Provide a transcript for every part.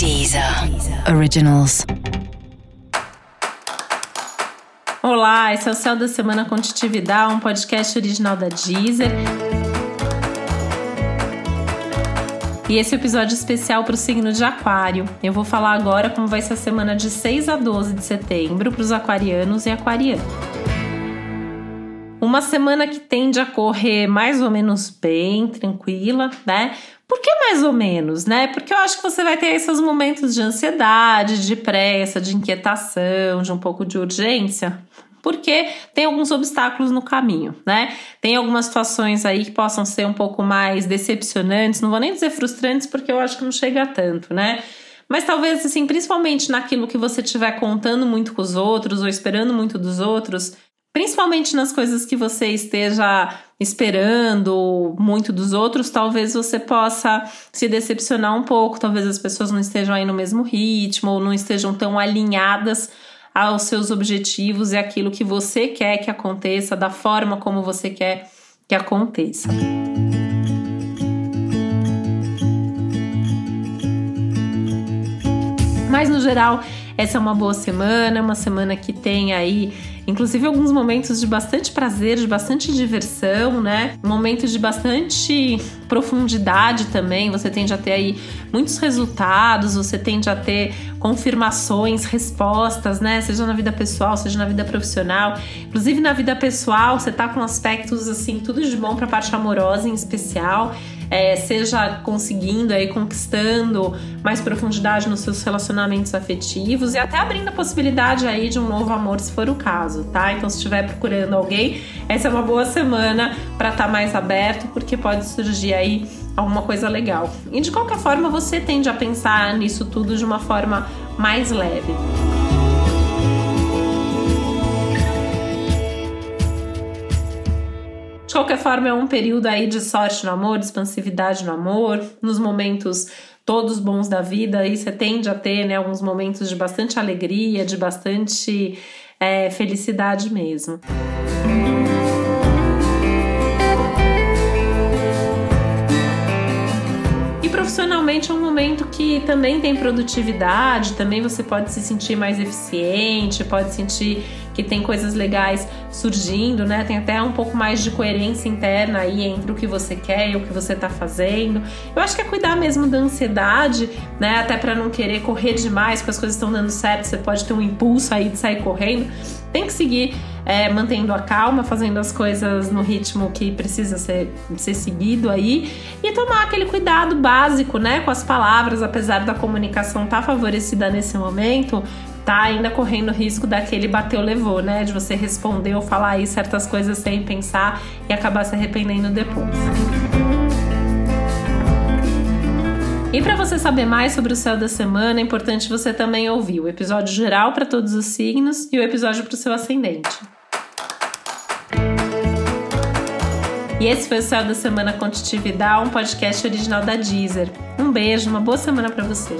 Deezer Originals. Olá, esse é o Céu da Semana Contitividade, um podcast original da Deezer. E esse é episódio especial para o signo de Aquário. Eu vou falar agora como vai ser a semana de 6 a 12 de setembro para os aquarianos e aquarianas. Uma semana que tende a correr mais ou menos bem, tranquila, né? Por que mais ou menos, né? Porque eu acho que você vai ter esses momentos de ansiedade, de pressa, de inquietação, de um pouco de urgência, porque tem alguns obstáculos no caminho, né? Tem algumas situações aí que possam ser um pouco mais decepcionantes, não vou nem dizer frustrantes, porque eu acho que não chega tanto, né? Mas talvez, assim, principalmente naquilo que você estiver contando muito com os outros ou esperando muito dos outros, principalmente nas coisas que você esteja esperando muito dos outros, talvez você possa se decepcionar um pouco, talvez as pessoas não estejam aí no mesmo ritmo ou não estejam tão alinhadas aos seus objetivos e aquilo que você quer que aconteça, da forma como você quer que aconteça. Mas no geral, essa é uma boa semana, uma semana que tem aí inclusive alguns momentos de bastante prazer, de bastante diversão, né? Momentos de bastante profundidade também. Você tende a ter aí muitos resultados, você tende a ter confirmações, respostas, né? Seja na vida pessoal, seja na vida profissional. Inclusive na vida pessoal, você tá com aspectos assim, tudo de bom para a parte amorosa em especial é, seja conseguindo aí, conquistando mais profundidade nos seus relacionamentos afetivos e até abrindo a possibilidade aí de um novo amor, se for o caso, tá? Então, se estiver procurando alguém, essa é uma boa semana para estar tá mais aberto, porque pode surgir aí alguma coisa legal. E de qualquer forma, você tende a pensar nisso tudo de uma forma mais leve. De qualquer forma, é um período aí de sorte no amor, de expansividade no amor, nos momentos todos bons da vida, aí você tende a ter né, alguns momentos de bastante alegria, de bastante é, felicidade mesmo. E profissionalmente é um momento que também tem produtividade, também você pode se sentir mais eficiente, pode sentir que tem coisas legais surgindo, né? Tem até um pouco mais de coerência interna aí entre o que você quer e o que você tá fazendo. Eu acho que é cuidar mesmo da ansiedade, né? Até para não querer correr demais, porque as coisas estão dando certo, você pode ter um impulso aí de sair correndo. Tem que seguir é, mantendo a calma, fazendo as coisas no ritmo que precisa ser, ser seguido aí e tomar aquele cuidado básico, né, com as palavras, apesar da comunicação estar tá favorecida nesse momento, tá ainda correndo risco daquele bateu levou, né? De você responder ou falar aí certas coisas sem pensar e acabar se arrependendo depois. E para você saber mais sobre o céu da semana, é importante você também ouvir o episódio geral para todos os signos e o episódio para o seu ascendente. E esse foi o Céu da Semana Contitividade, um podcast original da Deezer. Um beijo, uma boa semana para você.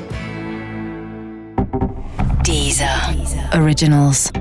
Deezer. Originals.